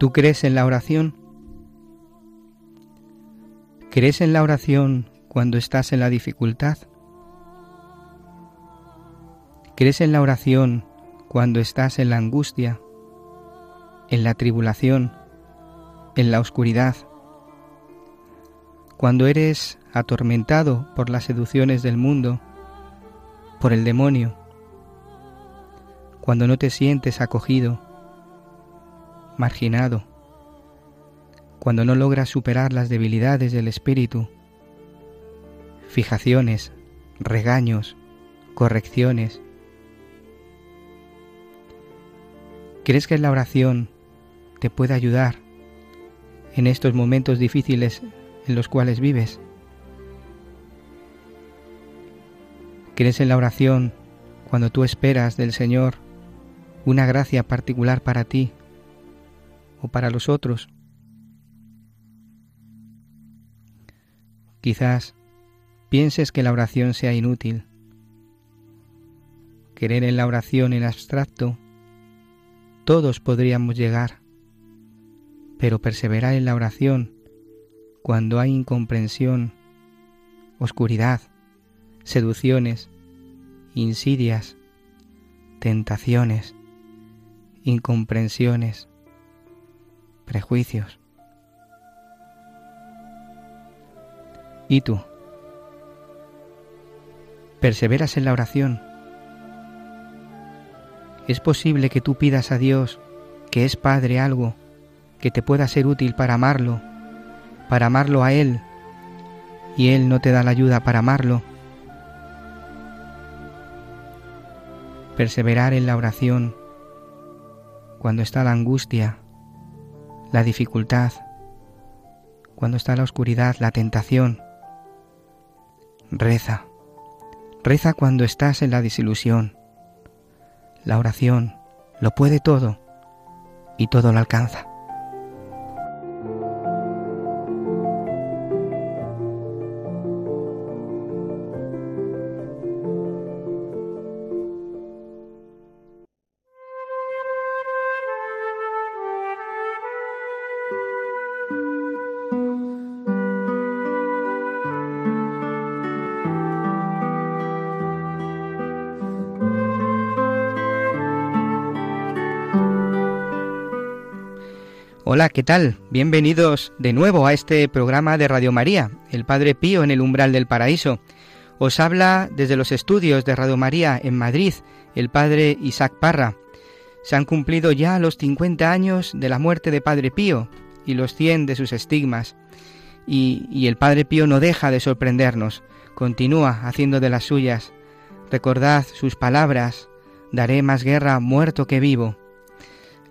¿Tú crees en la oración? ¿Crees en la oración cuando estás en la dificultad? ¿Crees en la oración cuando estás en la angustia, en la tribulación, en la oscuridad? Cuando eres atormentado por las seducciones del mundo, por el demonio, cuando no te sientes acogido, marginado, cuando no logras superar las debilidades del espíritu, fijaciones, regaños, correcciones. ¿Crees que la oración te puede ayudar en estos momentos difíciles en los cuales vives? ¿Crees en la oración cuando tú esperas del Señor una gracia particular para ti o para los otros. Quizás pienses que la oración sea inútil. Querer en la oración en abstracto, todos podríamos llegar, pero perseverar en la oración cuando hay incomprensión, oscuridad, seducciones, insidias, tentaciones, incomprensiones, prejuicios. ¿Y tú? ¿Perseveras en la oración? ¿Es posible que tú pidas a Dios, que es Padre, algo que te pueda ser útil para amarlo, para amarlo a Él, y Él no te da la ayuda para amarlo? Perseverar en la oración cuando está la angustia, la dificultad, cuando está la oscuridad, la tentación. Reza, reza cuando estás en la desilusión. La oración lo puede todo y todo lo alcanza. Hola, ¿qué tal? Bienvenidos de nuevo a este programa de Radio María, el Padre Pío en el umbral del paraíso. Os habla desde los estudios de Radio María en Madrid el Padre Isaac Parra. Se han cumplido ya los 50 años de la muerte de Padre Pío y los 100 de sus estigmas. Y, y el Padre Pío no deja de sorprendernos, continúa haciendo de las suyas. Recordad sus palabras, daré más guerra muerto que vivo.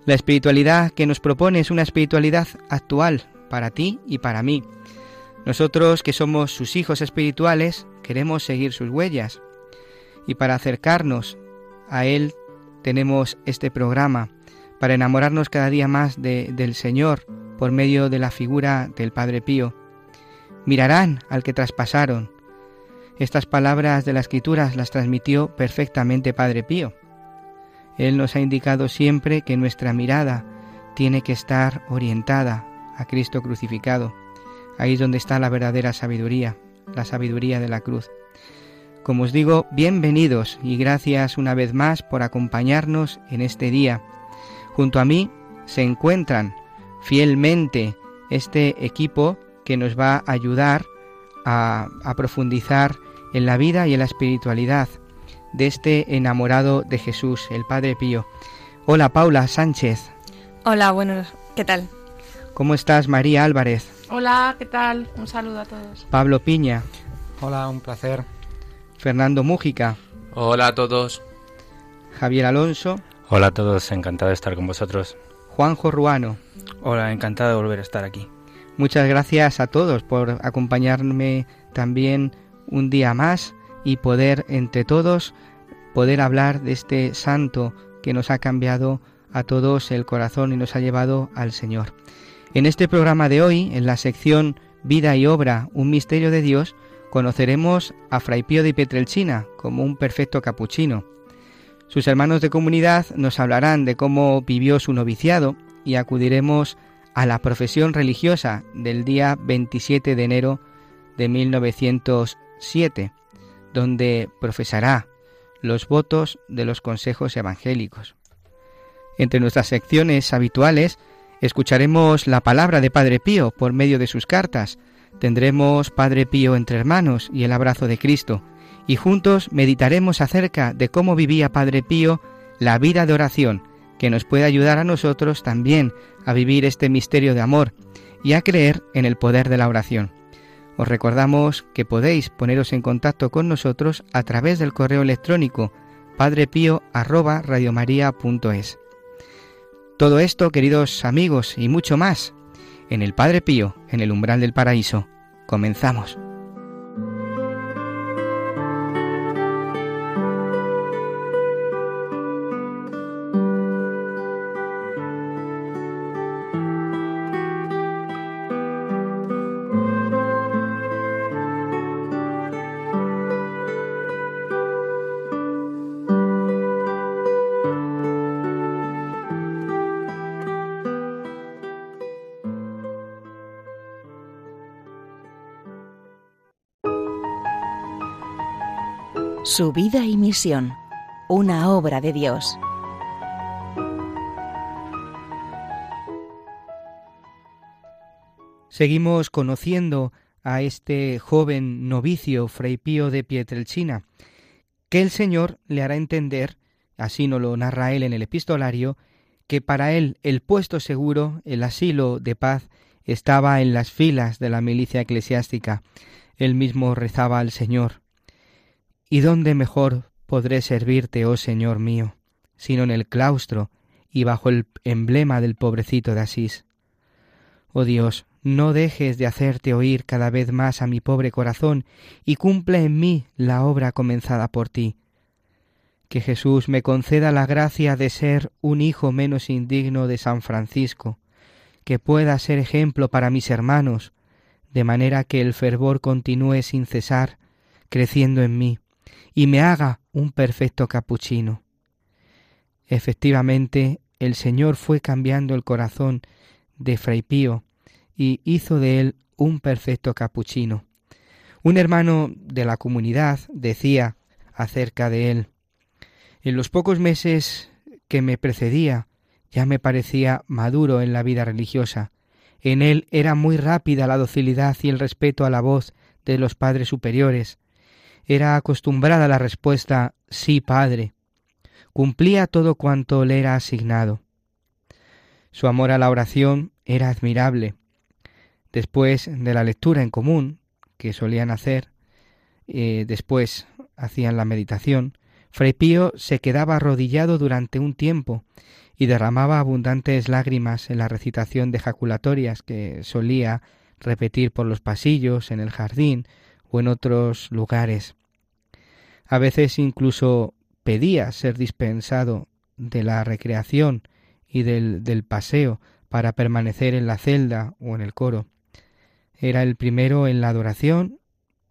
La espiritualidad que nos propone es una espiritualidad actual para ti y para mí. Nosotros que somos sus hijos espirituales queremos seguir sus huellas y para acercarnos a Él tenemos este programa para enamorarnos cada día más de, del Señor por medio de la figura del Padre Pío. Mirarán al que traspasaron. Estas palabras de la Escritura las transmitió perfectamente Padre Pío. Él nos ha indicado siempre que nuestra mirada tiene que estar orientada a Cristo crucificado. Ahí es donde está la verdadera sabiduría, la sabiduría de la cruz. Como os digo, bienvenidos y gracias una vez más por acompañarnos en este día. Junto a mí se encuentran fielmente este equipo que nos va a ayudar a, a profundizar en la vida y en la espiritualidad de este enamorado de Jesús, el Padre Pío. Hola Paula Sánchez. Hola, bueno, ¿qué tal? ¿Cómo estás María Álvarez? Hola, ¿qué tal? Un saludo a todos. Pablo Piña. Hola, un placer. Fernando Mújica. Hola a todos. Javier Alonso. Hola a todos, encantado de estar con vosotros. Juanjo Ruano. Hola, encantado de volver a estar aquí. Muchas gracias a todos por acompañarme también un día más y poder entre todos poder hablar de este santo que nos ha cambiado a todos el corazón y nos ha llevado al Señor. En este programa de hoy, en la sección Vida y Obra, un misterio de Dios, conoceremos a Fray Pío de Pietrelcina como un perfecto capuchino. Sus hermanos de comunidad nos hablarán de cómo vivió su noviciado y acudiremos a la profesión religiosa del día 27 de enero de 1907, donde profesará los votos de los consejos evangélicos. Entre nuestras secciones habituales escucharemos la palabra de Padre Pío por medio de sus cartas, tendremos Padre Pío entre hermanos y el abrazo de Cristo, y juntos meditaremos acerca de cómo vivía Padre Pío la vida de oración, que nos puede ayudar a nosotros también a vivir este misterio de amor y a creer en el poder de la oración. Os recordamos que podéis poneros en contacto con nosotros a través del correo electrónico padrepío@radiomaria.es. Todo esto, queridos amigos, y mucho más en el Padre Pío, en el umbral del paraíso. Comenzamos. Su vida y misión, una obra de Dios. Seguimos conociendo a este joven novicio Fray Pío de Pietrelcina, que el Señor le hará entender, así nos lo narra él en el epistolario, que para él el puesto seguro, el asilo de paz, estaba en las filas de la milicia eclesiástica. Él mismo rezaba al Señor, ¿Y dónde mejor podré servirte, oh Señor mío, sino en el claustro y bajo el emblema del pobrecito de Asís? Oh Dios, no dejes de hacerte oír cada vez más a mi pobre corazón y cumple en mí la obra comenzada por ti. Que Jesús me conceda la gracia de ser un hijo menos indigno de San Francisco, que pueda ser ejemplo para mis hermanos, de manera que el fervor continúe sin cesar, creciendo en mí y me haga un perfecto capuchino. Efectivamente, el Señor fue cambiando el corazón de Fray Pío y hizo de él un perfecto capuchino. Un hermano de la comunidad decía acerca de él, en los pocos meses que me precedía ya me parecía maduro en la vida religiosa. En él era muy rápida la docilidad y el respeto a la voz de los padres superiores, era acostumbrada la respuesta sí, Padre. Cumplía todo cuanto le era asignado. Su amor a la oración era admirable. Después de la lectura en común que solían hacer, eh, después hacían la meditación, Fray se quedaba arrodillado durante un tiempo y derramaba abundantes lágrimas en la recitación de jaculatorias que solía repetir por los pasillos, en el jardín o en otros lugares. A veces incluso pedía ser dispensado de la recreación y del, paseo para permanecer en la celda o en el coro. Era el primero en la adoración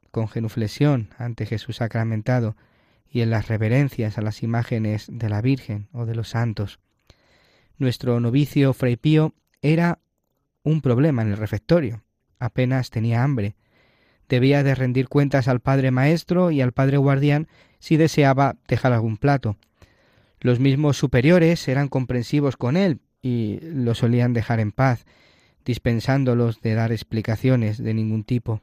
con genuflexión ante Jesús sacramentado y en las reverencias a las imágenes de la Virgen o de los santos. Nuestro novicio Fray Pío era un problema en el refectorio. Apenas tenía hambre. Debía de rendir cuentas al padre maestro y al padre guardián si deseaba dejar algún plato. Los mismos superiores eran comprensivos con él y lo solían dejar en paz, dispensándolos de dar explicaciones de ningún tipo.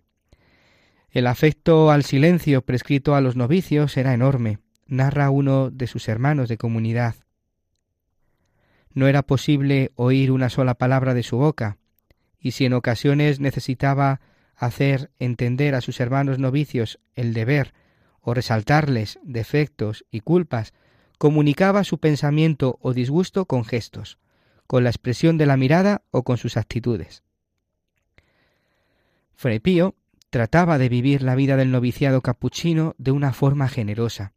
El afecto al silencio prescrito a los novicios era enorme, narra uno de sus hermanos de comunidad. No era posible oír una sola palabra de su boca, y si en ocasiones necesitaba hacer entender a sus hermanos novicios el deber o resaltarles defectos y culpas, comunicaba su pensamiento o disgusto con gestos, con la expresión de la mirada o con sus actitudes. Fray Pío trataba de vivir la vida del noviciado capuchino de una forma generosa.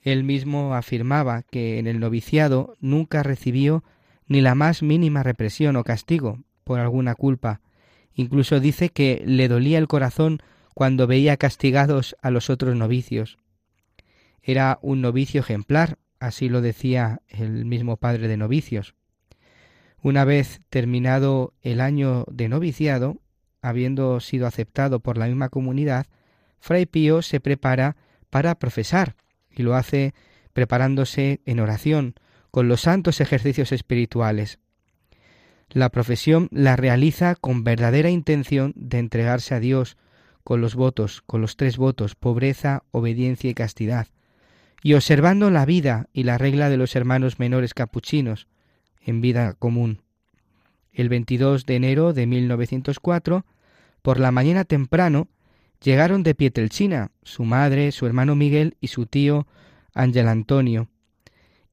Él mismo afirmaba que en el noviciado nunca recibió ni la más mínima represión o castigo por alguna culpa. Incluso dice que le dolía el corazón cuando veía castigados a los otros novicios. Era un novicio ejemplar, así lo decía el mismo padre de novicios. Una vez terminado el año de noviciado, habiendo sido aceptado por la misma comunidad, Fray Pío se prepara para profesar y lo hace preparándose en oración con los santos ejercicios espirituales. La profesión la realiza con verdadera intención de entregarse a Dios, con los votos, con los tres votos, pobreza, obediencia y castidad, y observando la vida y la regla de los hermanos menores capuchinos en vida común. El 22 de enero de 1904, por la mañana temprano, llegaron de Pietrelchina su madre, su hermano Miguel y su tío Ángel Antonio,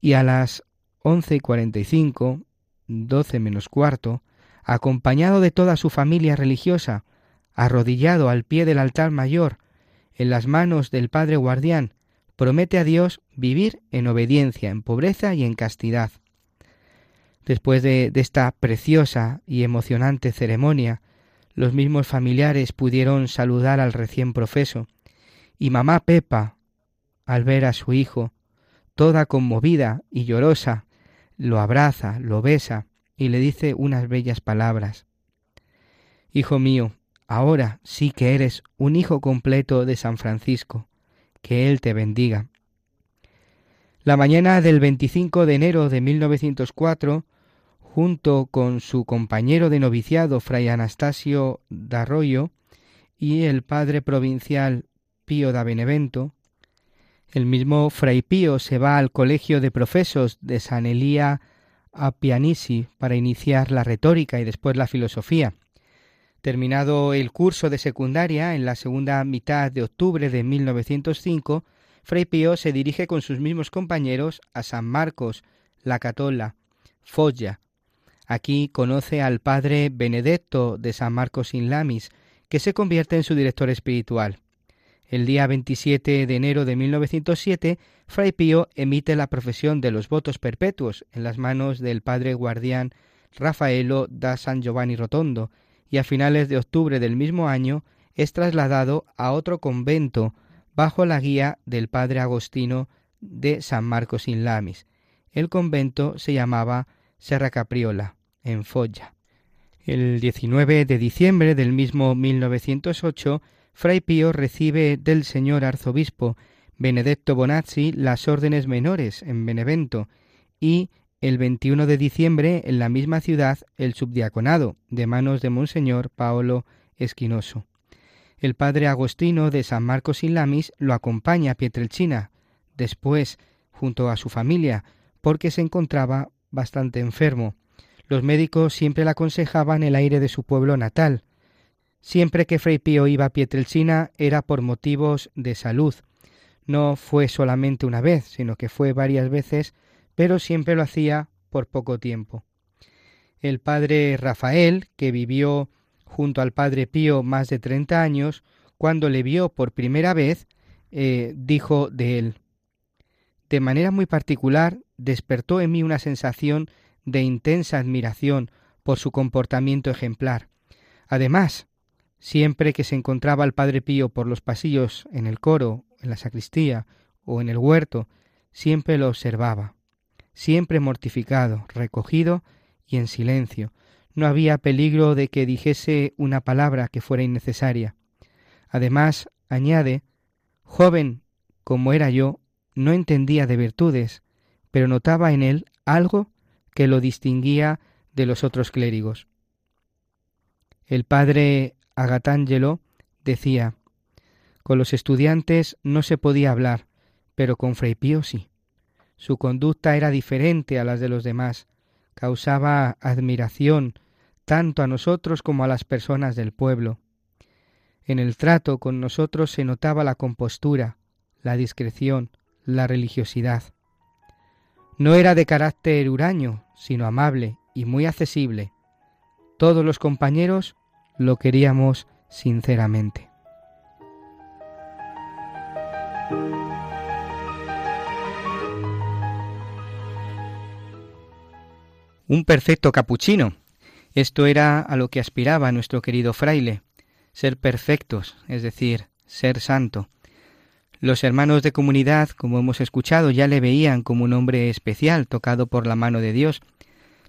y a las 11.45 doce menos cuarto, acompañado de toda su familia religiosa, arrodillado al pie del altar mayor, en las manos del Padre Guardián, promete a Dios vivir en obediencia, en pobreza y en castidad. Después de, esta preciosa y emocionante ceremonia, los mismos familiares pudieron saludar al recién profeso, y mamá Pepa, al ver a su hijo, toda conmovida y llorosa, lo abraza, lo besa y le dice unas bellas palabras. Hijo mío, ahora sí que eres un hijo completo de San Francisco que Él te bendiga. La mañana del 25 de enero de 1904, junto con su compañero de noviciado, Fray Anastasio Arroyo, y el padre provincial Pío da Benevento, el mismo Fray Pío se va al colegio de profesos de San Elía a Pianisi para iniciar la retórica y después la filosofía. Terminado el curso de secundaria en la segunda mitad de octubre de 1905, Fray Pío se dirige con sus mismos compañeros a San Marcos, La Catola, Foggia. Aquí conoce al padre Benedetto de San Marcos in Lamis, que se convierte en su director espiritual. El día 27 de enero de 1907, Fray Pío emite la profesión de los votos perpetuos en las manos del padre guardián Rafaelo da San Giovanni Rotondo, y a finales de octubre del mismo año es trasladado a otro convento bajo la guía del padre Agostino de San Marcos in Lamis. El convento se llamaba Serra Capriola, en Foggia. El 19 de diciembre del mismo 1908, Fray Pío recibe del señor arzobispo Benedetto Bonazzi las órdenes menores en Benevento y el 21 de diciembre en la misma ciudad el subdiaconado de manos de Monseñor Paolo Esquinoso. El padre Agostino de San Marcos y Lamis lo acompaña a Pietrelcina, después junto a su familia, porque se encontraba bastante enfermo. Los médicos siempre le aconsejaban el aire de su pueblo natal. Siempre que Fray Pío iba a Pietrelcina era por motivos de salud. No fue solamente una vez, sino que fue varias veces pero siempre lo hacía por poco tiempo. El padre Rafael, que vivió junto al padre Pío más de treinta años, cuando le vio por primera vez, eh, dijo de él De manera muy particular despertó en mí una sensación de intensa admiración por su comportamiento ejemplar. Además, siempre que se encontraba el padre Pío por los pasillos, en el coro, en la sacristía o en el huerto, siempre lo observaba siempre mortificado, recogido y en silencio. No había peligro de que dijese una palabra que fuera innecesaria. Además, añade, joven como era yo, no entendía de virtudes, pero notaba en él algo que lo distinguía de los otros clérigos. El padre Agatángelo decía, con los estudiantes no se podía hablar, pero con Fray Pío sí. Su conducta era diferente a las de los demás, causaba admiración tanto a nosotros como a las personas del pueblo. En el trato con nosotros se notaba la compostura, la discreción, la religiosidad. No era de carácter huraño, sino amable y muy accesible. Todos los compañeros lo queríamos sinceramente. Un perfecto capuchino. Esto era a lo que aspiraba nuestro querido fraile, ser perfectos, es decir, ser santo. Los hermanos de comunidad, como hemos escuchado, ya le veían como un hombre especial, tocado por la mano de Dios.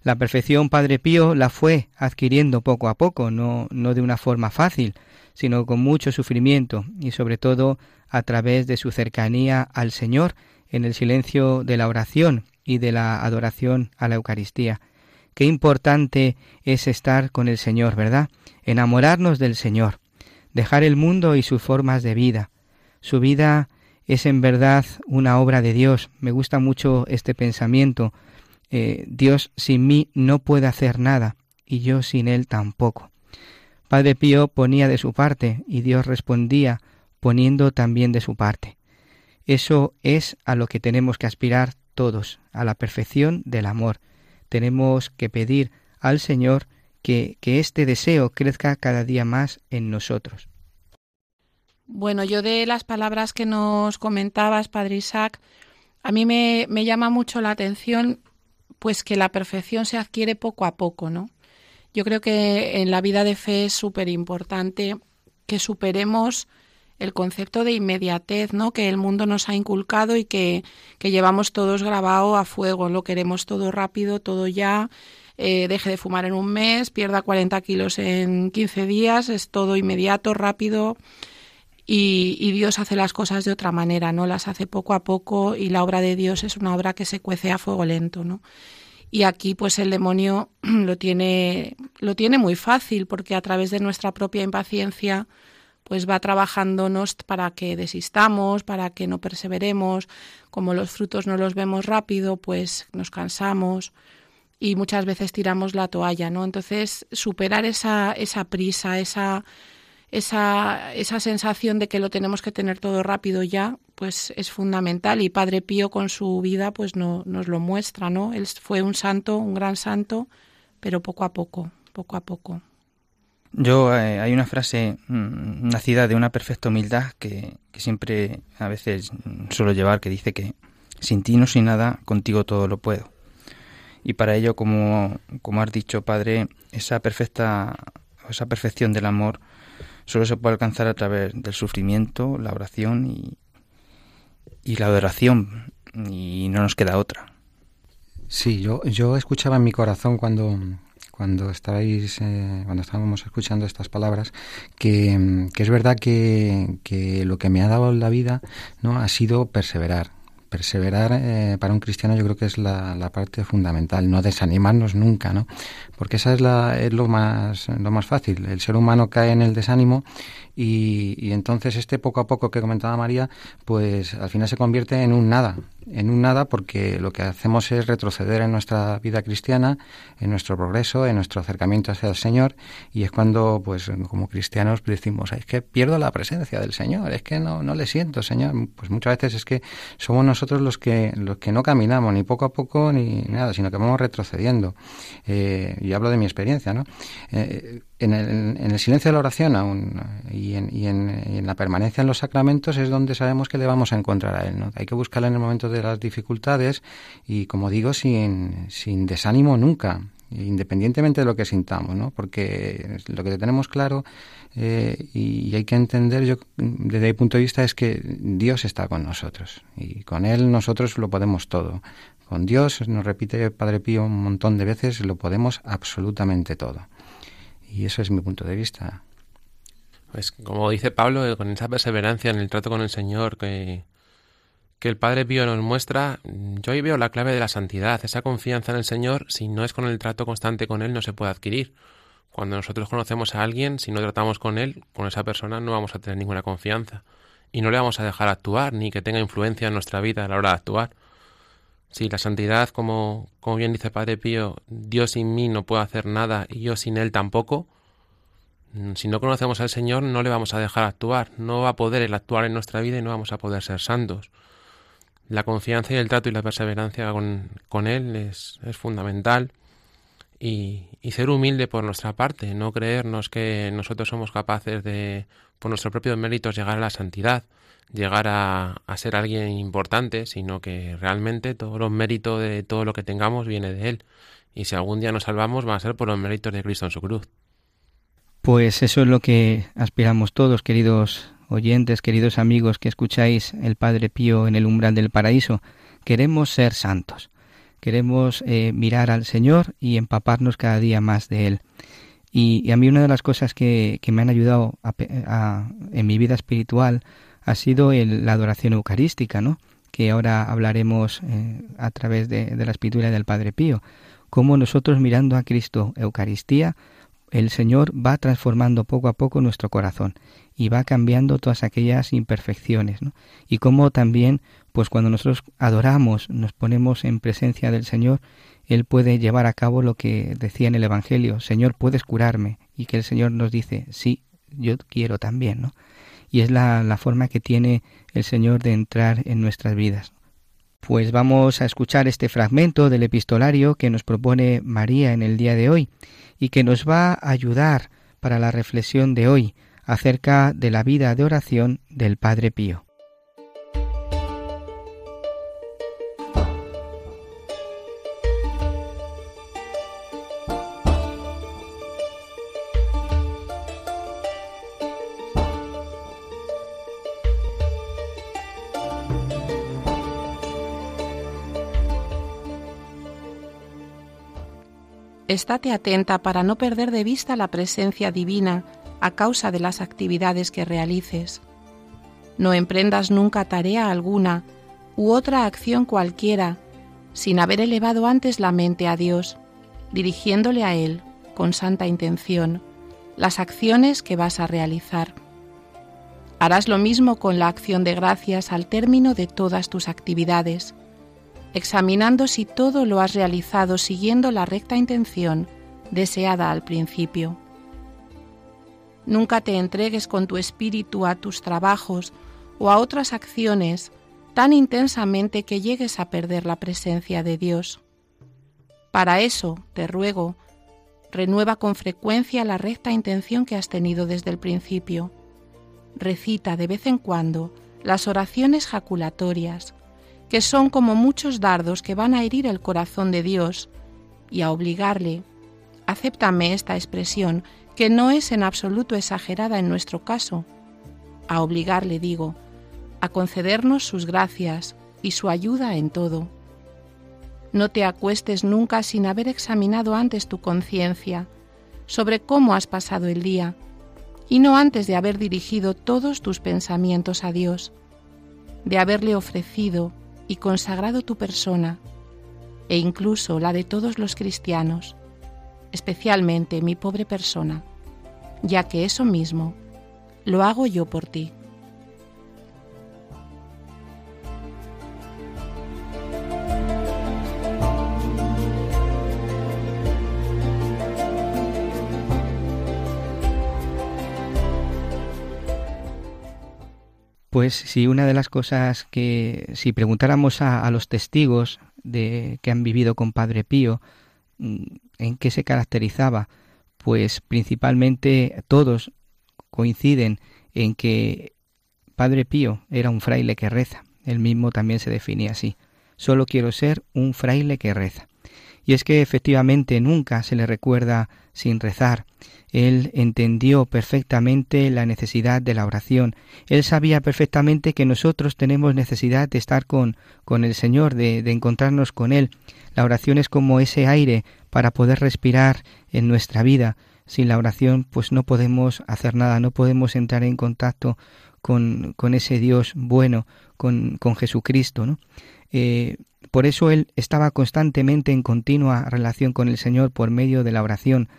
La perfección Padre Pío la fue adquiriendo poco a poco, no, no de una forma fácil, sino con mucho sufrimiento y sobre todo a través de su cercanía al Señor en el silencio de la oración y de la adoración a la Eucaristía. Qué importante es estar con el Señor, ¿verdad? Enamorarnos del Señor, dejar el mundo y sus formas de vida, su vida es en verdad una obra de Dios. Me gusta mucho este pensamiento. Eh, Dios sin mí no puede hacer nada y yo sin Él tampoco. Padre Pío ponía de su parte y Dios respondía poniendo también de su parte. Eso es a lo que tenemos que aspirar todos, a la perfección del amor. Tenemos que pedir al Señor que, que este deseo crezca cada día más en nosotros. Bueno, yo de las palabras que nos comentabas, Padre Isaac, a mí me, me llama mucho la atención pues que la perfección se adquiere poco a poco, ¿no? Yo creo que en la vida de fe es súper importante que superemos el concepto de inmediatez, ¿no? Que el mundo nos ha inculcado y que, que llevamos todos grabado a fuego. Lo queremos todo rápido, todo ya. Eh, deje de fumar en un mes, pierda 40 kilos en 15 días, es todo inmediato, rápido. Y, Dios hace las cosas de otra manera, ¿no? Las hace poco a poco y la obra de Dios es una obra que se cuece a fuego lento, ¿no? Y aquí pues el demonio lo tiene, lo tiene muy fácil porque a través de nuestra propia impaciencia pues va trabajándonos para que desistamos, para que no perseveremos, como los frutos no los vemos rápido, pues nos cansamos y muchas veces tiramos la toalla, ¿no? Entonces, superar esa, esa prisa, esa esa, esa sensación de que lo tenemos que tener todo rápido ya, pues es fundamental. Y Padre Pío con su vida pues no, nos lo muestra, ¿no? Él fue un santo, un gran santo, pero poco a poco, poco a poco. Yo eh, hay una frase mm, nacida de una perfecta humildad que, que, siempre a veces suelo llevar que dice que sin ti no soy nada, contigo todo lo puedo. Y para ello, como, como has dicho, Padre, esa perfecta, esa perfección del amor solo se puede alcanzar a través del sufrimiento, la oración y, y la adoración, y no nos queda otra. Sí, yo, yo escuchaba en mi corazón cuando, cuando estabais, eh, cuando estábamos escuchando estas palabras, que, que es verdad que, que, lo que me ha dado la vida no ha sido perseverar, perseverar eh, para un cristiano yo creo que es la, la, parte fundamental, no desanimarnos nunca, ¿no? Porque esa es, la, es lo, más, lo más fácil. El ser humano cae en el desánimo y, y, entonces este poco a poco que comentaba María, pues al final se convierte en un nada, en un nada porque lo que hacemos es retroceder en nuestra vida cristiana, en nuestro progreso, en nuestro acercamiento hacia el Señor y es cuando pues como cristianos decimos, es que pierdo la presencia del Señor, es que no, no le siento, Señor. Pues muchas veces es que somos nosotros los que, los que no caminamos ni poco a poco ni nada, sino que vamos retrocediendo. Eh, hablo de mi experiencia, ¿no? Eh, en el, en el, silencio de la oración aún, y, en, y, en, la permanencia en los sacramentos es donde sabemos que le vamos a encontrar a Él. ¿no? Hay que buscarle en el momento de las dificultades y, como digo, sin, sin desánimo nunca, independientemente de lo que sintamos, ¿no? porque lo que tenemos claro eh, y hay que entender, yo desde mi punto de vista, es que Dios está con nosotros y con Él nosotros lo podemos todo. Con Dios, nos repite Padre Pío un montón de veces, lo podemos absolutamente todo. Y eso es mi punto de vista. Pues como dice Pablo, eh, con esa perseverancia en el trato con el Señor que, que el Padre Pío nos muestra, yo ahí veo la clave de la santidad. Esa confianza en el Señor, si no es con el trato constante con Él, no se puede adquirir. Cuando nosotros conocemos a alguien, si no tratamos con Él, con esa persona, no vamos a tener ninguna confianza. Y no le vamos a dejar actuar, ni que tenga influencia en nuestra vida a la hora de actuar. Si la santidad, como, como bien dice Padre Pío, Dios sin mí no puede hacer nada y yo sin Él tampoco, mm, si no conocemos al Señor no le vamos a dejar actuar, no va a poder Él actuar en nuestra vida y no vamos a poder ser santos. La confianza y el trato y la perseverancia con, con Él es, es fundamental y, y, ser humilde por nuestra parte, no creernos que nosotros somos capaces de, por nuestros propios méritos, llegar a la santidad llegar a, ser alguien importante, sino que realmente todos los méritos de todo lo que tengamos viene de Él. Y si algún día nos salvamos, va a ser por los méritos de Cristo en su cruz. Pues eso es lo que aspiramos todos, queridos oyentes, queridos amigos que escucháis el Padre Pío en el umbral del paraíso. Queremos ser santos. Queremos eh, mirar al Señor y empaparnos cada día más de Él. Y, a mí una de las cosas que, me han ayudado en mi vida espiritual ha sido el, la adoración eucarística, ¿no? que ahora hablaremos eh, a través de, la escritura del Padre Pío, cómo nosotros mirando a Cristo Eucaristía, el Señor va transformando poco a poco nuestro corazón y va cambiando todas aquellas imperfecciones. Y cómo también, pues cuando nosotros adoramos, nos ponemos en presencia del Señor, Él puede llevar a cabo lo que decía en el Evangelio, Señor, puedes curarme, y que el Señor nos dice, sí, yo quiero también, ¿no? Y es la, forma que tiene el Señor de entrar en nuestras vidas. Pues vamos a escuchar este fragmento del epistolario que nos propone María en el día de hoy y que nos va a ayudar para la reflexión de hoy acerca de la vida de oración del Padre Pío. Estate atenta para no perder de vista la presencia divina a causa de las actividades que realices. No emprendas nunca tarea alguna u otra acción cualquiera sin haber elevado antes la mente a Dios, dirigiéndole a Él, con santa intención, las acciones que vas a realizar. Harás lo mismo con la acción de gracias al término de todas tus actividades examinando si todo lo has realizado siguiendo la recta intención deseada al principio. Nunca te entregues con tu espíritu a tus trabajos o a otras acciones tan intensamente que llegues a perder la presencia de Dios. Para eso, te ruego, renueva con frecuencia la recta intención que has tenido desde el principio. Recita de vez en cuando las oraciones jaculatorias, que son como muchos dardos que van a herir el corazón de Dios y a obligarle, acéptame esta expresión, que no es en absoluto exagerada en nuestro caso, a obligarle, digo, a concedernos sus gracias y su ayuda en todo. No te acuestes nunca sin haber examinado antes tu conciencia sobre cómo has pasado el día, y no antes de haber dirigido todos tus pensamientos a Dios, de haberle ofrecido y consagrado tu persona, e incluso la de todos los cristianos, especialmente mi pobre persona, ya que eso mismo lo hago yo por ti. Pues si una de las cosas que, si preguntáramos a, los testigos de que han vivido con Padre Pío, mm, en qué se caracterizaba, pues principalmente todos coinciden en que Padre Pío era un fraile que reza. Él mismo también se definía así. Solo quiero ser un fraile que reza. Y es que efectivamente nunca se le recuerda sin rezar. Él entendió perfectamente la necesidad de la oración. Él sabía perfectamente que nosotros tenemos necesidad de estar con, con el Señor, de, de encontrarnos con Él. La oración es como ese aire para poder respirar en nuestra vida. Sin la oración, pues no podemos hacer nada, no podemos entrar en contacto con, con ese Dios bueno, con, con Jesucristo. ¿no? Eh, por eso él estaba constantemente en continua relación con el Señor por medio de la oración.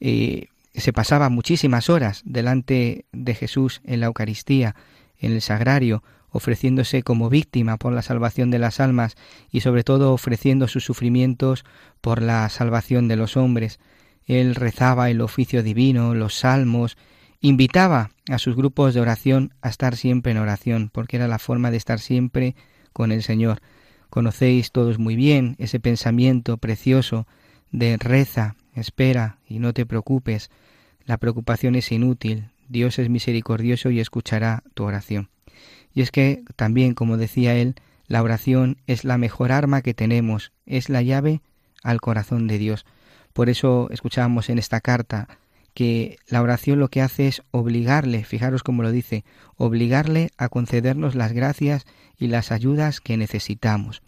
Eh, se pasaba muchísimas horas delante de Jesús en la Eucaristía, en el sagrario, ofreciéndose como víctima por la salvación de las almas y sobre todo ofreciendo sus sufrimientos por la salvación de los hombres. Él rezaba el oficio divino, los salmos, invitaba a sus grupos de oración a estar siempre en oración, porque era la forma de estar siempre con el Señor. Conocéis todos muy bien ese pensamiento precioso de reza, espera y no te preocupes. La preocupación es inútil, Dios es misericordioso y escuchará tu oración. Y es que también, como decía él, la oración es la mejor arma que tenemos, es la llave al corazón de Dios. Por eso escuchábamos en esta carta que la oración lo que hace es obligarle, fijaros cómo lo dice, obligarle a concedernos las gracias y las ayudas que necesitamos.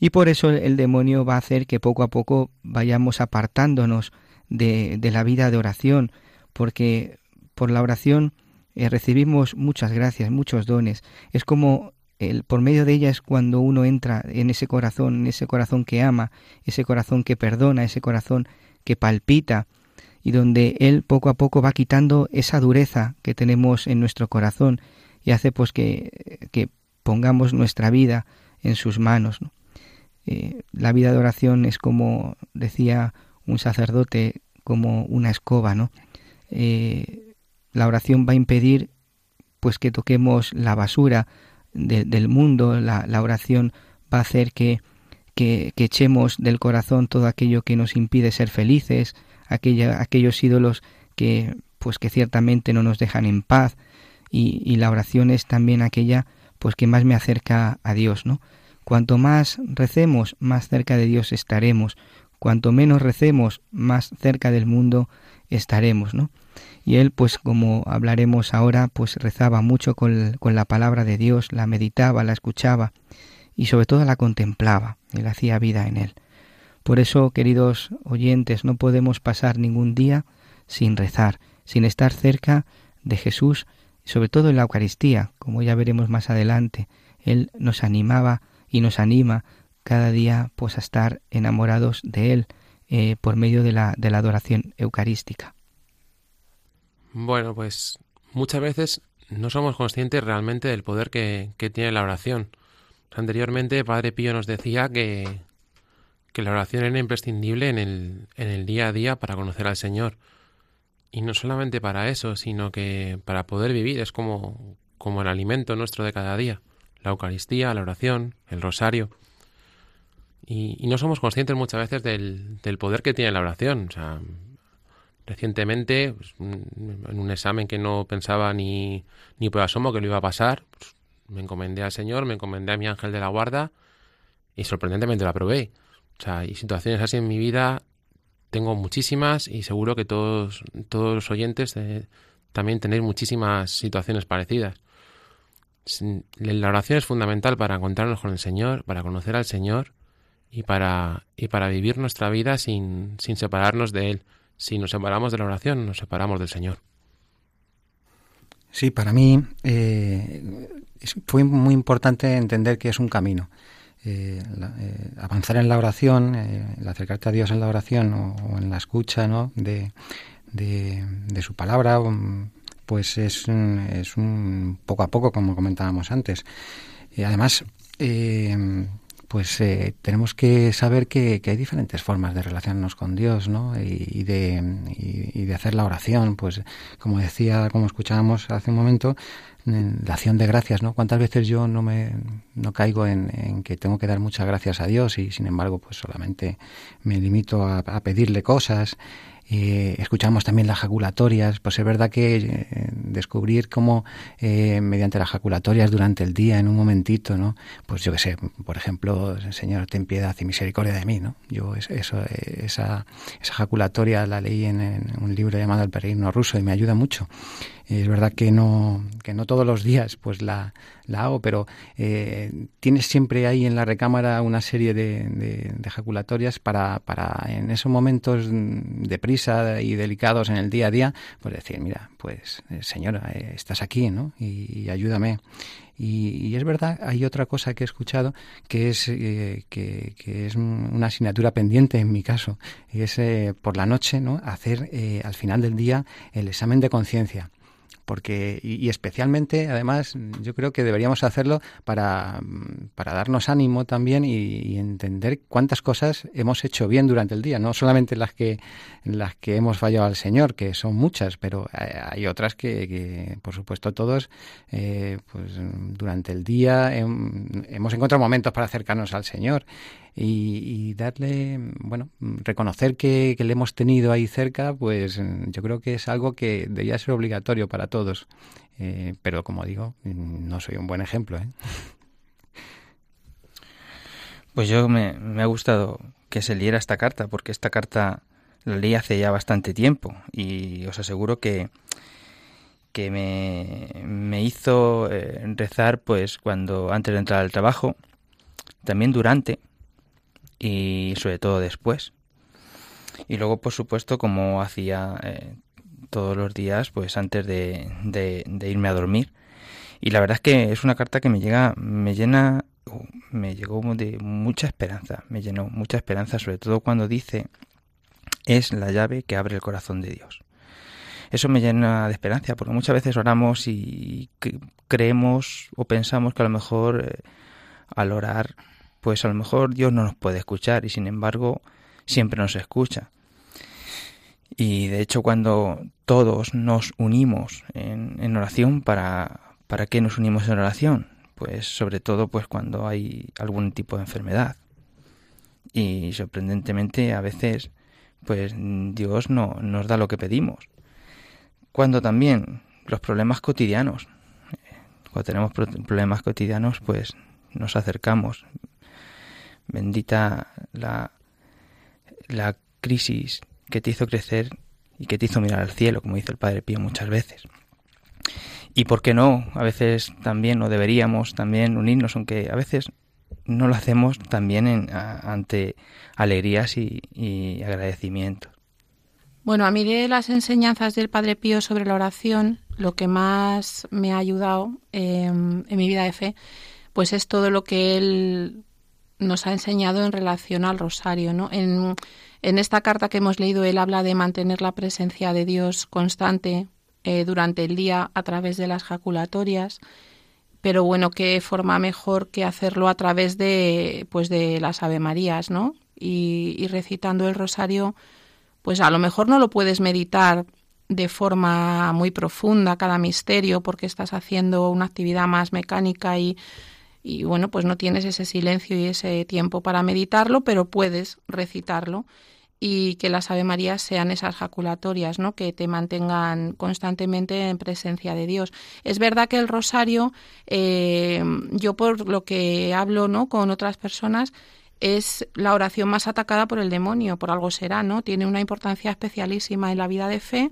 Y por eso el demonio va a hacer que poco a poco vayamos apartándonos de, de la vida de oración, porque por la oración eh, recibimos muchas gracias, muchos dones. Es como el, por medio de ella es cuando uno entra en ese corazón, en ese corazón que ama, ese corazón que perdona, ese corazón que palpita y donde él poco a poco va quitando esa dureza que tenemos en nuestro corazón y hace pues que, que pongamos nuestra vida en sus manos. Eh, la vida de oración es como decía un sacerdote, como una escoba, ¿no? Eh, la oración va a impedir pues que toquemos la basura del mundo, la, oración va a hacer que, que, echemos del corazón todo aquello que nos impide ser felices, aquella, aquellos ídolos que pues que ciertamente no nos dejan en paz y, y, la oración es también aquella pues que más me acerca a Dios, ¿no? Cuanto más recemos, más cerca de Dios estaremos. Cuanto menos recemos, más cerca del mundo estaremos, ¿no? y él, pues como hablaremos ahora, pues rezaba mucho con, con la palabra de Dios, la meditaba, la escuchaba y sobre todo la contemplaba, él hacía vida en él. Por eso, queridos oyentes, no podemos pasar ningún día sin rezar, sin estar cerca de Jesús, sobre todo en la Eucaristía, como ya veremos más adelante. Él nos animaba y nos anima cada día pues a estar enamorados de Él eh, por medio de la, de la adoración eucarística. Bueno, pues muchas veces no somos conscientes realmente del poder que, tiene la oración. Anteriormente, Padre Pío nos decía que, que la oración era imprescindible en el, en el día a día para conocer al Señor. Y no solamente para eso, sino que para poder vivir es como, como el alimento nuestro de cada día. La Eucaristía, la oración, el rosario. Y, no somos conscientes muchas veces del, poder que tiene la oración. Recientemente, pues, en un examen que no pensaba ni, ni por asomo que lo iba a pasar, pues, me encomendé al Señor, me encomendé a mi ángel de la guarda y sorprendentemente lo aprobé. O sea, y situaciones así en mi vida tengo muchísimas y seguro que todos, todos los oyentes eh, también tenéis muchísimas situaciones parecidas. La oración es fundamental para encontrarnos con el Señor, para conocer al Señor y para, y para vivir nuestra vida sin, sin separarnos de Él. Si nos separamos de la oración, nos separamos del Señor. Sí, para mí eh, fue muy importante entender que es un camino. Eh, eh, avanzar en la oración, el acercarte a Dios en la oración o, en la escucha ¿no? de, de, su palabra, um, pues es, es un poco a poco, como comentábamos antes. Y además, pues eh, tenemos que saber que, hay diferentes formas de relacionarnos con Dios, ¿no? Y, de, y, de hacer la oración, pues como decía, como escuchábamos hace un momento, la acción de gracias, ¿no? ¿Cuántas veces yo no me no caigo en, que tengo que dar muchas gracias a Dios y sin embargo pues solamente me limito a, pedirle cosas Eh, escuchamos también las jaculatorias, pues es verdad que eh, descubrir cómo eh, mediante las jaculatorias durante el día, en un momentito, ¿no? Pues yo qué sé, por ejemplo, Señor, ten piedad y misericordia de mí, ¿no? Yo eso, esa, esa jaculatoria la leí en, en un libro llamado El peregrino ruso y me ayuda mucho. Es verdad que no, que no todos los días pues la, la hago, pero eh, tienes siempre ahí en la recámara una serie de, de, ejaculatorias para, para en esos momentos de prisa y delicados en el día a día, pues decir, mira, pues eh, señora, eh, estás aquí, ¿no? Y, ayúdame. Y, es verdad, hay otra cosa que he escuchado que es, que, que, es una asignatura pendiente en mi caso, es por la noche, ¿no? Hacer al final del día el examen de conciencia porque y, especialmente además yo creo que deberíamos hacerlo para, para darnos ánimo también y, entender cuántas cosas hemos hecho bien durante el día no solamente las que las que hemos fallado al Señor que son muchas pero hay otras que, por supuesto todos eh, pues durante el día hemos encontrado momentos para acercarnos al Señor y, darle, bueno, reconocer que, le hemos tenido ahí cerca, pues yo creo que es algo que debería ser obligatorio para todos. Eh, pero como digo, no soy un buen ejemplo. ¿eh? Pues yo me, ha gustado que se leyera esta carta, porque esta carta la leí hace ya bastante tiempo y os aseguro que, que me, me hizo eh, rezar pues cuando antes de entrar al trabajo, también durante y sobre todo después. Y luego, por supuesto, como hacía eh, todos los días, pues antes de, de, irme a dormir. Y la verdad es que es una carta que me llega, me llena, me llegó de mucha esperanza, me llenó mucha esperanza, sobre todo cuando dice es la llave que abre el corazón de Dios. Eso me llena de esperanza, porque muchas veces oramos y creemos o pensamos que a lo mejor eh, al orar pues a lo mejor Dios no nos puede escuchar y sin embargo siempre nos escucha. Y de hecho cuando todos nos unimos en, oración, ¿para, ¿para qué nos unimos en oración? Pues sobre todo pues cuando hay algún tipo de enfermedad. Y sorprendentemente a veces pues Dios no nos da lo que pedimos. Cuando también los problemas cotidianos, cuando tenemos problemas cotidianos, pues nos acercamos, Bendita la, la crisis que te hizo crecer y que te hizo mirar al cielo, como dice el Padre Pío muchas veces. Y por qué no, a veces también, o deberíamos también unirnos, aunque a veces no lo hacemos también en, ante alegrías y, agradecimientos. Bueno, a mí de las enseñanzas del Padre Pío sobre la oración, lo que más me ha ayudado em, en mi vida de fe, pues es todo lo que él nos ha enseñado en relación al rosario. ¿no? En, esta carta que hemos leído, él habla de mantener la presencia de Dios constante eh, durante el día a través de las jaculatorias, pero bueno, qué forma mejor que hacerlo a través de, pues de las Ave Marías, ¿no? Y, y recitando el rosario, pues a lo mejor no lo puedes meditar de forma muy profunda cada misterio porque estás haciendo una actividad más mecánica y y bueno, pues no tienes ese silencio y ese tiempo para meditarlo, pero puedes recitarlo y que las Ave Marías sean esas jaculatorias, ¿no? Que te mantengan constantemente en presencia de Dios. Es verdad que el rosario, eh, yo por lo que hablo, ¿no? Con otras personas, es la oración más atacada por el demonio, por algo será, ¿no? Tiene una importancia especialísima en la vida de fe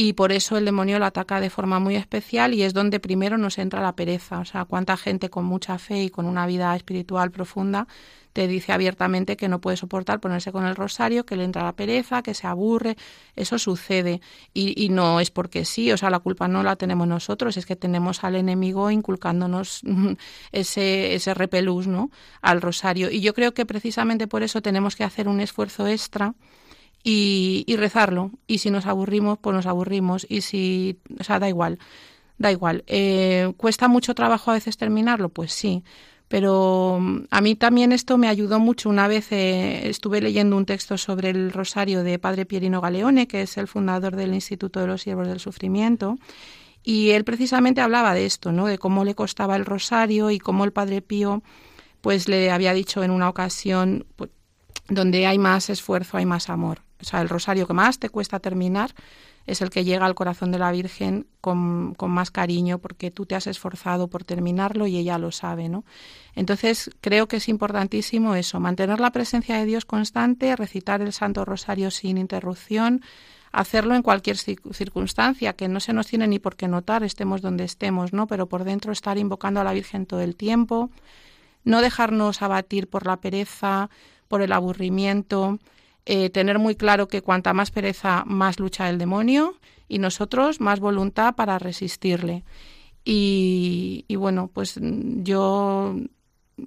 y por eso el demonio lo ataca de forma muy especial y es donde primero nos entra la pereza. O sea, cuánta gente con mucha fe y con una vida espiritual profunda te dice abiertamente que no puede soportar ponerse con el rosario, que le entra la pereza, que se aburre. Eso sucede y, y no es porque sí, o sea, la culpa no la tenemos nosotros, es que tenemos al enemigo inculcándonos ese, ese repelús ¿no? al rosario. Y yo creo que precisamente por eso tenemos que hacer un esfuerzo extra y, rezarlo. Y si nos aburrimos, pues nos aburrimos. Y si, o sea, da igual, da igual. Eh, ¿Cuesta mucho trabajo a veces terminarlo? Pues sí. Pero mm, a mí también esto me ayudó mucho. Una vez eh, estuve leyendo un texto sobre el rosario de Padre Pierino Galeone, que es el fundador del Instituto de los Siervos del Sufrimiento. Y él precisamente hablaba de esto, ¿no? De cómo le costaba el rosario y cómo el Padre Pío pues le había dicho en una ocasión pues, donde hay más esfuerzo hay más amor o sea, el rosario que más te cuesta terminar es el que llega al corazón de la Virgen con, con, más cariño porque tú te has esforzado por terminarlo y ella lo sabe, ¿no? Entonces creo que es importantísimo eso, mantener la presencia de Dios constante, recitar el Santo Rosario sin interrupción, hacerlo en cualquier circunstancia, que no se nos tiene ni por qué notar, estemos donde estemos, ¿no? Pero por dentro estar invocando a la Virgen todo el tiempo, no dejarnos abatir por la pereza, por el aburrimiento, eh, tener muy claro que cuanta más pereza, más lucha el demonio y nosotros más voluntad para resistirle. Y, y bueno, pues yo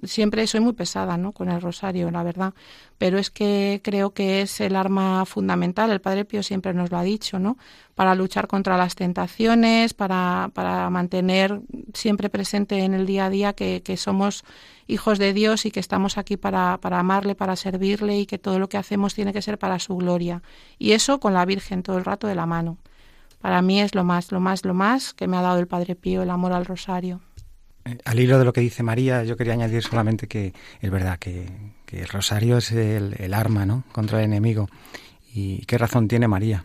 siempre soy muy pesada ¿no? con el rosario, la verdad, pero es que creo que es el arma fundamental, el Padre Pío siempre nos lo ha dicho, ¿no? para luchar contra las tentaciones, para, para mantener siempre presente en el día a día que, que somos hijos de Dios y que estamos aquí para, para amarle, para servirle y que todo lo que hacemos tiene que ser para su gloria. Y eso con la Virgen todo el rato de la mano. Para mí es lo más, lo más, lo más que me ha dado el Padre Pío, el amor al rosario. Eh, al hilo de lo que dice María, yo quería añadir solamente que es verdad que, que el rosario es el, el, arma ¿no? contra el enemigo. ¿Y qué razón tiene María?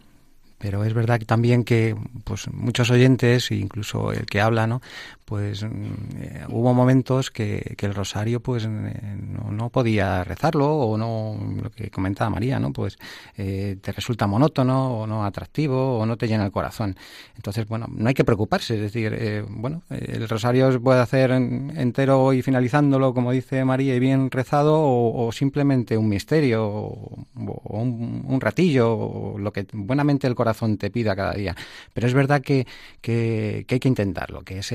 Pero es verdad también que pues muchos oyentes, incluso el que habla, ¿no? pues eh, hubo momentos que, que, el rosario pues no, no, podía rezarlo o no lo que comentaba María no pues eh, te resulta monótono o no atractivo o no te llena el corazón entonces bueno no hay que preocuparse es decir eh, bueno el rosario se puede hacer entero y finalizándolo como dice María y bien rezado o, o simplemente un misterio o, o un, un, ratillo o lo que buenamente el corazón te pida cada día pero es verdad que, que, hay que intentarlo que es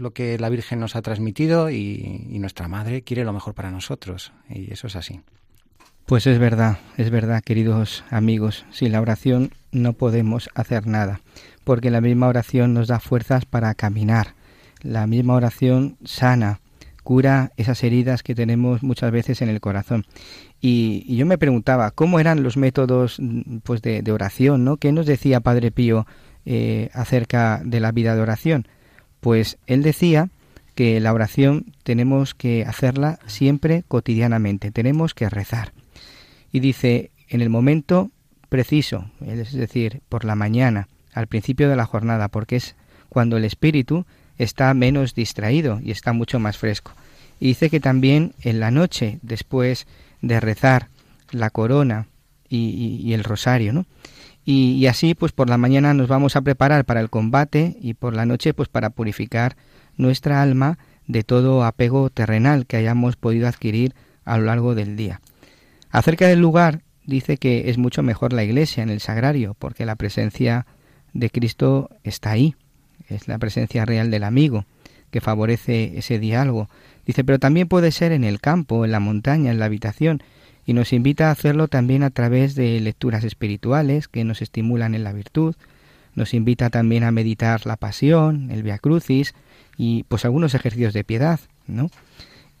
lo que la Virgen nos ha transmitido y, nuestra Madre quiere lo mejor para nosotros. Y eso es así. Pues es verdad, es verdad, queridos amigos. Sin la oración no podemos hacer nada, porque la misma oración nos da fuerzas para caminar. La misma oración sana, cura esas heridas que tenemos muchas veces en el corazón. Y, yo me preguntaba, ¿cómo eran los métodos pues, de, de oración? ¿no? ¿Qué nos decía Padre Pío eh, acerca de la vida de oración? Pues él decía que la oración tenemos que hacerla siempre cotidianamente, tenemos que rezar. Y dice, en el momento preciso, es decir, por la mañana, al principio de la jornada, porque es cuando el espíritu está menos distraído y está mucho más fresco. Y dice que también en la noche, después de rezar la corona y, el rosario, ¿no? Y, y, así pues por la mañana nos vamos a preparar para el combate y por la noche pues para purificar nuestra alma de todo apego terrenal que hayamos podido adquirir a lo largo del día. Acerca del lugar dice que es mucho mejor la iglesia en el sagrario porque la presencia de Cristo está ahí, es la presencia real del amigo que favorece ese diálogo. Dice, pero también puede ser en el campo, en la montaña, en la habitación, y nos invita a hacerlo también a través de lecturas espirituales que nos estimulan en la virtud, nos invita también a meditar la pasión, el Via Crucis y pues algunos ejercicios de piedad, ¿no?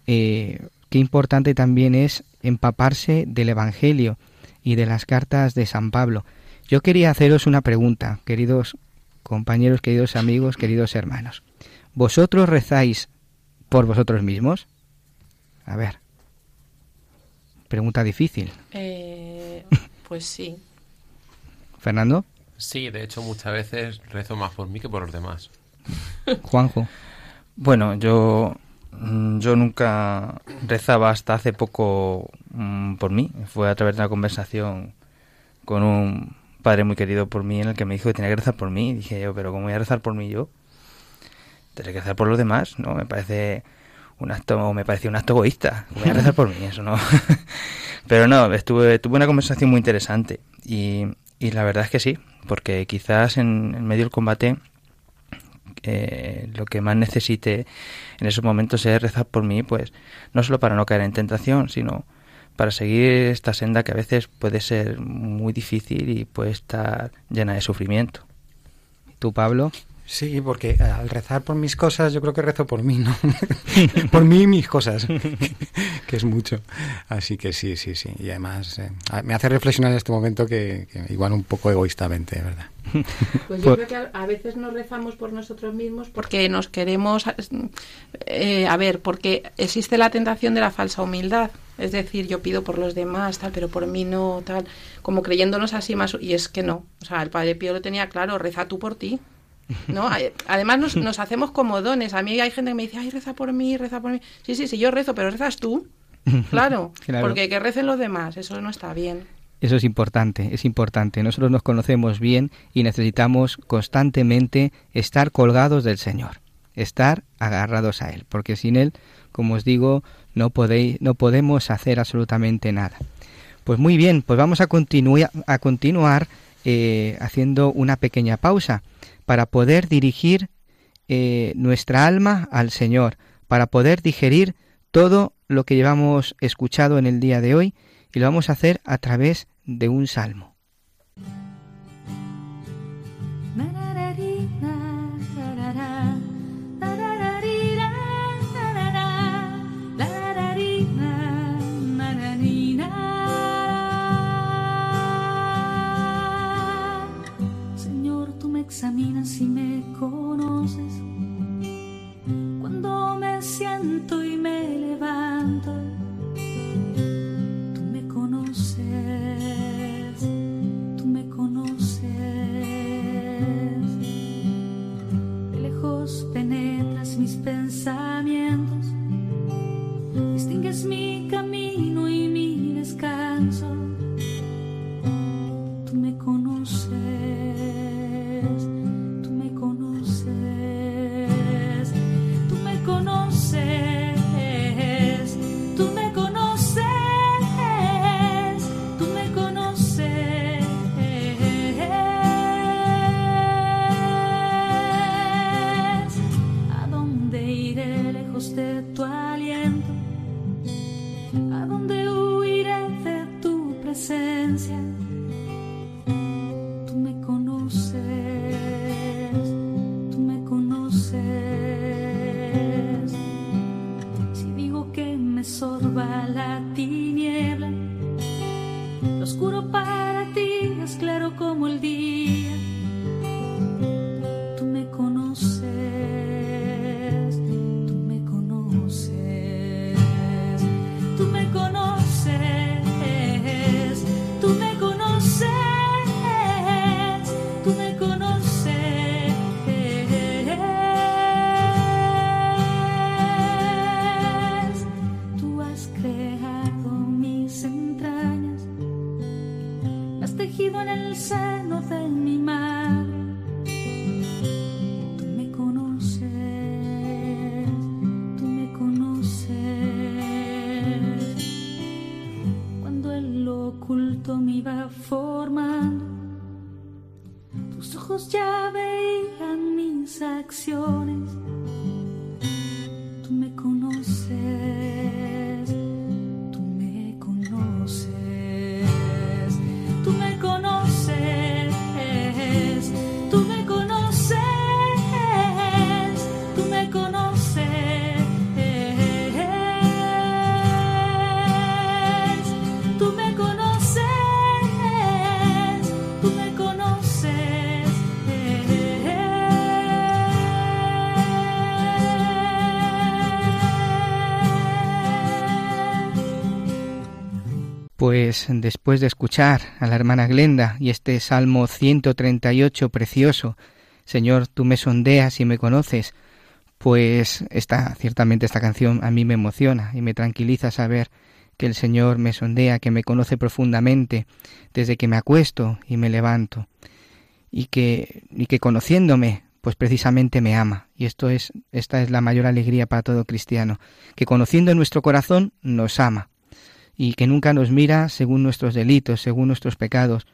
Eh, qué importante también es empaparse del Evangelio y de las cartas de San Pablo. Yo quería haceros una pregunta, queridos compañeros, queridos amigos, queridos hermanos. ¿Vosotros rezáis por vosotros mismos? A ver. Pregunta difícil. Eh, pues sí. ¿Fernando? Sí, de hecho muchas veces rezo más por mí que por los demás. Juanjo. Bueno, yo yo nunca rezaba hasta hace poco mmm, por mí. Fue a través de una conversación con un padre muy querido por mí en el que me dijo que tenía que rezar por mí. Y dije yo, pero ¿cómo voy a rezar por mí yo? Tendré que rezar por los demás, ¿no? Me parece un acto, me parecía un acto egoísta. Voy a rezar por mí, eso no. Pero no, estuve, tuve una conversación muy interesante y, y la verdad es que sí, porque quizás en, en medio del combate eh, lo que más necesite en esos momentos es rezar por mí, pues no solo para no caer en tentación, sino para seguir esta senda que a veces puede ser muy difícil y puede estar llena de sufrimiento. ¿Tú, Pablo? Sí, porque al rezar por mis cosas, yo creo que rezo por mí, ¿no? por mí y mis cosas, que es mucho. Así que sí, sí, sí. Y además eh, me hace reflexionar en este momento que, que igual un poco egoístamente, ¿verdad? Pues yo creo que a, veces nos rezamos por nosotros mismos porque nos queremos, eh, a ver, porque existe la tentación de la falsa humildad. Es decir, yo pido por los demás, tal, pero por mí no, tal, como creyéndonos así más. Y es que no. O sea, el Padre Pío lo tenía claro, reza tú por ti. ¿No? Además nos, nos hacemos como dones. A mí hay gente que me dice, ay, reza por mí, reza por mí. Sí, sí, sí, yo rezo, pero rezas tú. Claro, claro. porque que recen los demás, eso no está bien. Eso es importante, es importante. Nosotros nos conocemos bien y necesitamos constantemente estar colgados del Señor, estar agarrados a Él, porque sin Él, como os digo, no, podéis, no podemos hacer absolutamente nada. Pues muy bien, pues vamos a, a continuar eh, haciendo una pequeña pausa para poder dirigir eh, nuestra alma al Señor, para poder digerir todo lo que llevamos escuchado en el día de hoy y lo vamos a hacer a través de un salmo. Pues después de escuchar a la hermana Glenda y este Salmo 138 precioso, Señor, tú me sondeas y me conoces, pues esta, ciertamente esta canción a mí me emociona y me tranquiliza saber que el Señor me sondea, que me conoce profundamente desde que me acuesto y me levanto y que, y que conociéndome, pues precisamente me ama. Y esto es, esta es la mayor alegría para todo cristiano, que conociendo nuestro corazón nos ama y que nunca nos mira según nuestros delitos, según nuestros pecados.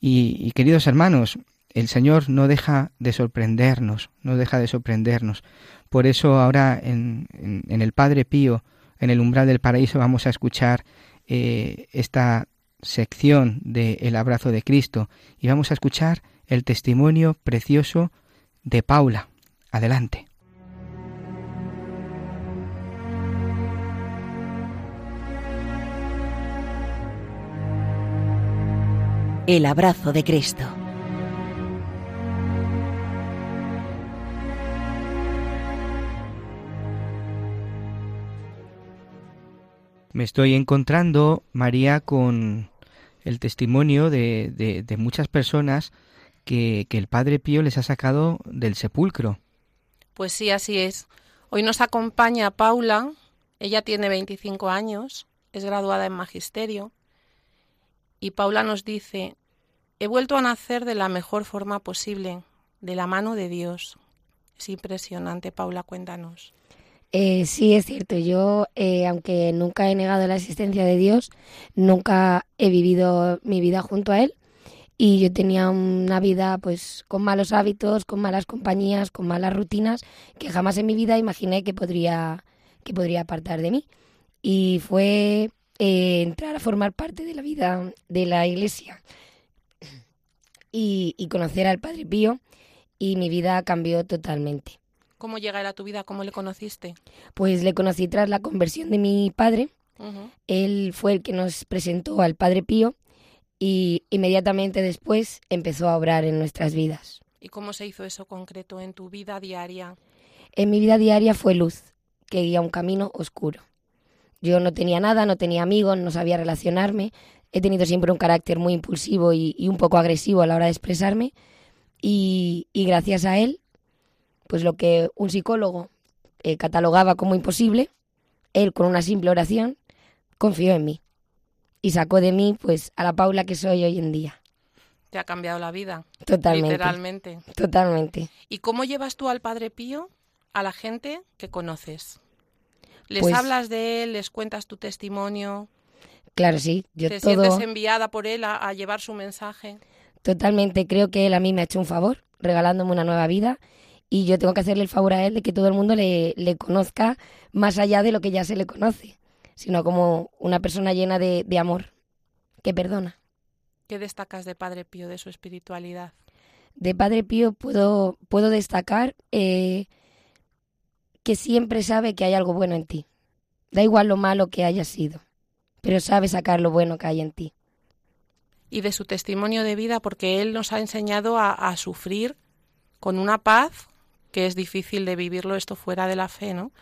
Y, queridos hermanos, el Señor no deja de sorprendernos, no deja de sorprendernos. Por eso ahora en, el Padre Pío, en el umbral del paraíso, vamos a escuchar eh, esta sección de El abrazo de Cristo y vamos a escuchar el testimonio precioso de Paula. Adelante. El abrazo de Cristo. Me estoy encontrando, María, con el testimonio de, de, muchas personas que, que, el Padre Pío les ha sacado del sepulcro. Pues sí, así es. Hoy nos acompaña Paula, ella tiene 25 años, es graduada en magisterio, y Paula nos dice, he vuelto a nacer de la mejor forma posible, de la mano de Dios. Es impresionante, Paula, cuéntanos. Eh, sí, es cierto. Yo, eh, aunque nunca he negado la existencia de Dios, nunca he vivido mi vida junto a Él. Y yo tenía una vida pues con malos hábitos, con malas compañías, con malas rutinas, que jamás en mi vida imaginé que podría, que podría apartar de mí. Y fue eh, entrar a formar parte de la vida de la iglesia y, y conocer al Padre Pío y mi vida cambió totalmente. ¿Cómo llega él a tu vida? ¿Cómo le conociste? Pues le conocí tras la conversión de mi padre. Él fue el que nos presentó al Padre Pío y inmediatamente después empezó a obrar en nuestras vidas. ¿Y cómo se hizo eso concreto en tu vida diaria? En mi vida diaria fue luz, que guía un camino oscuro. Yo no tenía nada, no tenía amigos, no sabía relacionarme. He tenido siempre un carácter muy impulsivo y, y un poco agresivo a la hora de expresarme. Y, y gracias a él pues lo que un psicólogo eh, catalogaba como imposible, él con una simple oración confió en mí y sacó de mí pues a la Paula que soy hoy en día. Te ha cambiado la vida. Totalmente. Literalmente. Totalmente. ¿Y cómo llevas tú al Padre Pío a la gente que conoces? ¿Les Pues- hablas de él? ¿Les cuentas tu testimonio? Claro, sí. Yo ¿Te todo sientes enviada por él a, a llevar su mensaje? totalmente creo que él a mí me ha hecho un favor regalándome una nueva vida y yo tengo que hacerle el favor a él de que todo el mundo le, le conozca más allá de lo que ya se le conoce, sino como una persona llena de, de amor, que perdona. ¿Qué destacas de Padre Pío, de su espiritualidad? de Padre Pío puedo, puedo destacar eh, que siempre sabe que hay algo bueno en ti. Da igual lo malo que hayas sido, pero sabe sacar lo bueno que hay en ti. Y de su testimonio de vida, porque él nos ha enseñado a, a sufrir con una paz que es difícil de vivirlo esto fuera de la fe, ¿no?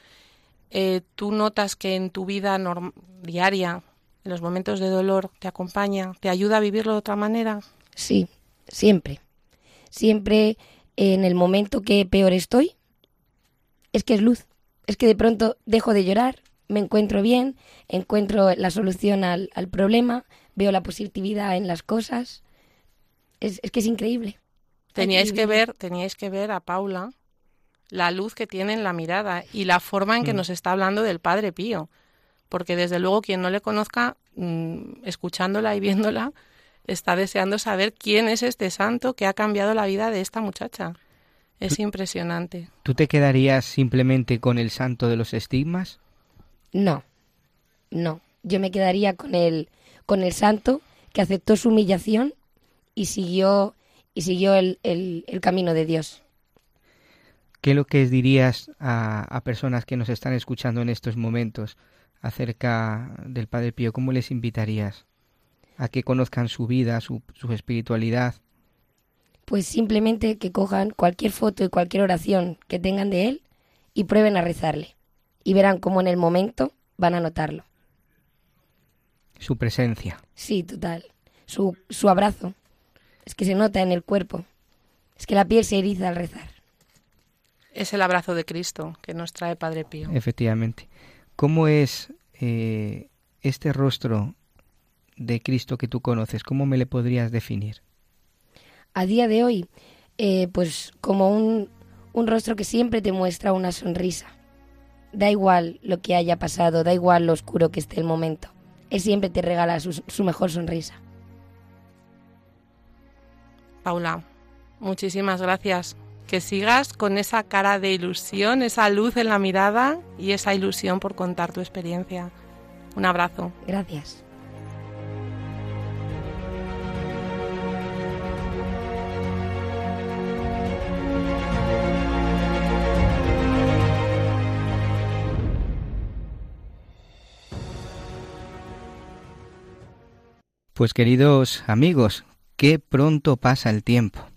Eh, ¿Tú notas que en tu vida diaria, en los momentos de dolor, te acompaña, te ayuda a vivirlo de otra manera? Sí, siempre. Siempre en el momento que peor estoy, es que es luz. Es que de pronto dejo de llorar, me encuentro bien, encuentro la solución al, al problema, veo la positividad en las cosas. Es, es que es increíble. Teníais que ver, teníais que ver a Paula la luz que tiene en la mirada y la forma en que Mm. nos está hablando del Padre Pío. Porque desde luego quien no le conozca, mm, escuchándola y viéndola, está deseando saber quién es este santo que ha cambiado la vida de esta muchacha. Es impresionante. ¿Tú te quedarías simplemente con el santo de los estigmas? No, no. Yo me quedaría con el, con el santo que aceptó su humillación y siguió, y siguió el, el- el camino de Dios. ¿Qué es lo que dirías a, a personas que nos están escuchando en estos momentos acerca del Padre Pío? ¿Cómo les invitarías a que conozcan su vida, su, su espiritualidad? Pues simplemente que cojan cualquier foto y cualquier oración que tengan de él y prueben a rezarle. Y verán cómo en el momento van a notarlo. Su presencia. Sí, total. Su, su abrazo. Es que se nota en el cuerpo. Es que la piel se eriza al rezar. Es el abrazo de Cristo que nos trae Padre Pío. Efectivamente. ¿Cómo es eh, este rostro de Cristo que tú conoces? ¿Cómo me le podrías definir? A día de hoy, eh, pues como un, un rostro que siempre te muestra una sonrisa. Da igual lo que haya pasado, da igual lo oscuro que esté el momento. Él siempre te regala su, su mejor sonrisa. Paula, muchísimas gracias. Que sigas con esa cara de ilusión, esa luz en la mirada y esa ilusión por contar tu experiencia. Un abrazo. Gracias. Pues queridos amigos, qué pronto pasa el tiempo.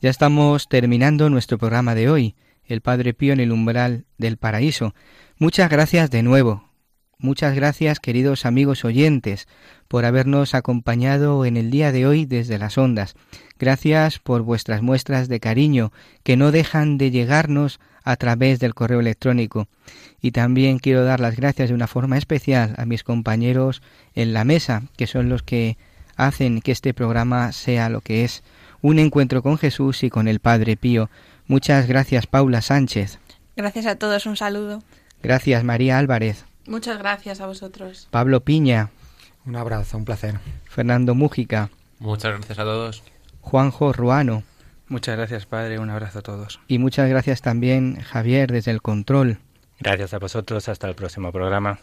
Ya estamos terminando nuestro programa de hoy, El Padre Pío en el umbral del paraíso. Muchas gracias de nuevo. Muchas gracias, queridos amigos oyentes, por habernos acompañado en el día de hoy desde las ondas. Gracias por vuestras muestras de cariño que no dejan de llegarnos a través del correo electrónico. Y también quiero dar las gracias de una forma especial a mis compañeros en la mesa, que son los que hacen que este programa sea lo que es, un encuentro con Jesús y con el Padre Pío. Muchas gracias, Paula Sánchez. Gracias a todos, un saludo. Gracias, María Álvarez. Muchas gracias a vosotros. Pablo Piña. Un abrazo, un placer. Fernando Mújica. Muchas gracias a todos. Juanjo Ruano. Muchas gracias, Padre. Un abrazo a todos. Y muchas gracias también, Javier, desde el control. Gracias a vosotros. Hasta el próximo programa.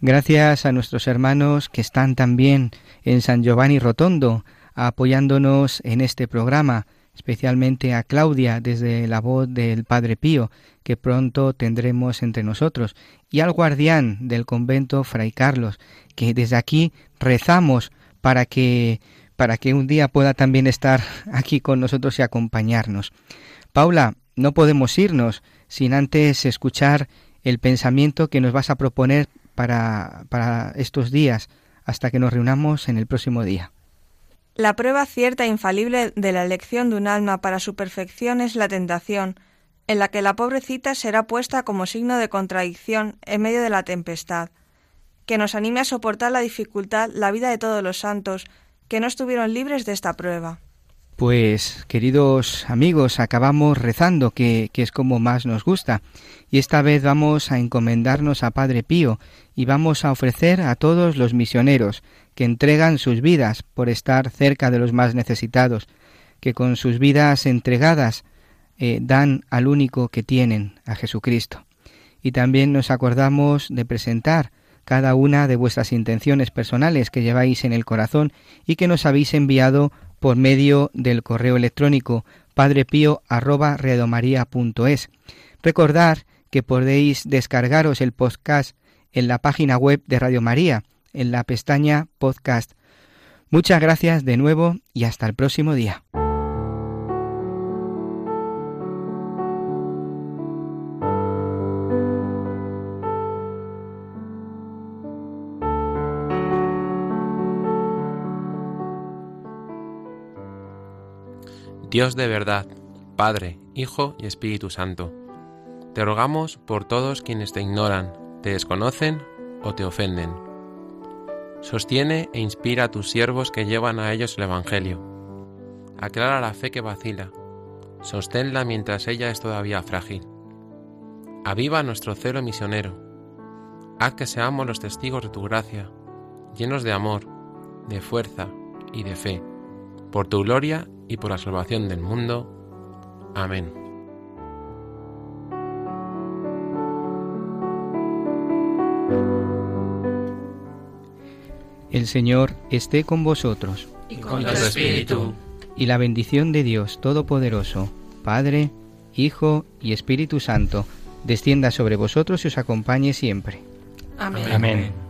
Gracias a nuestros hermanos que están también en San Giovanni Rotondo apoyándonos en este programa, especialmente a Claudia desde la voz del Padre Pío, que pronto tendremos entre nosotros, y al guardián del convento Fray Carlos, que desde aquí rezamos para que para que un día pueda también estar aquí con nosotros y acompañarnos. Paula, no podemos irnos sin antes escuchar el pensamiento que nos vas a proponer para, para estos días, hasta que nos reunamos en el próximo día. La prueba cierta e infalible de la elección de un alma para su perfección es la tentación, en la que la pobrecita será puesta como signo de contradicción en medio de la tempestad, que nos anime a soportar la dificultad la vida de todos los santos, que no estuvieron libres de esta prueba. Pues, queridos amigos, acabamos rezando, que, que, es como más nos gusta, y esta vez vamos a encomendarnos a Padre Pío y vamos a ofrecer a todos los misioneros que entregan sus vidas por estar cerca de los más necesitados, que con sus vidas entregadas eh, dan al único que tienen, a Jesucristo. Y también nos acordamos de presentar cada una de vuestras intenciones personales que lleváis en el corazón y que nos habéis enviado por medio del correo electrónico padrepío@redomaria.es. Recordar que podéis descargaros el podcast en la página web de Radio María, en la pestaña podcast. Muchas gracias de nuevo y hasta el próximo día. Dios de verdad, Padre, Hijo y Espíritu Santo, te rogamos por todos quienes te ignoran, te desconocen o te ofenden. Sostiene e inspira a tus siervos que llevan a ellos el Evangelio. Aclara la fe que vacila. Sosténla mientras ella es todavía frágil. Aviva nuestro celo misionero. Haz que seamos los testigos de tu gracia, llenos de amor, de fuerza y de fe, por tu gloria y por la salvación del mundo. Amén. El Señor esté con vosotros. Y con tu espíritu. Y la bendición de Dios Todopoderoso, Padre, Hijo y Espíritu Santo, descienda sobre vosotros y os acompañe siempre. Amén. Amén.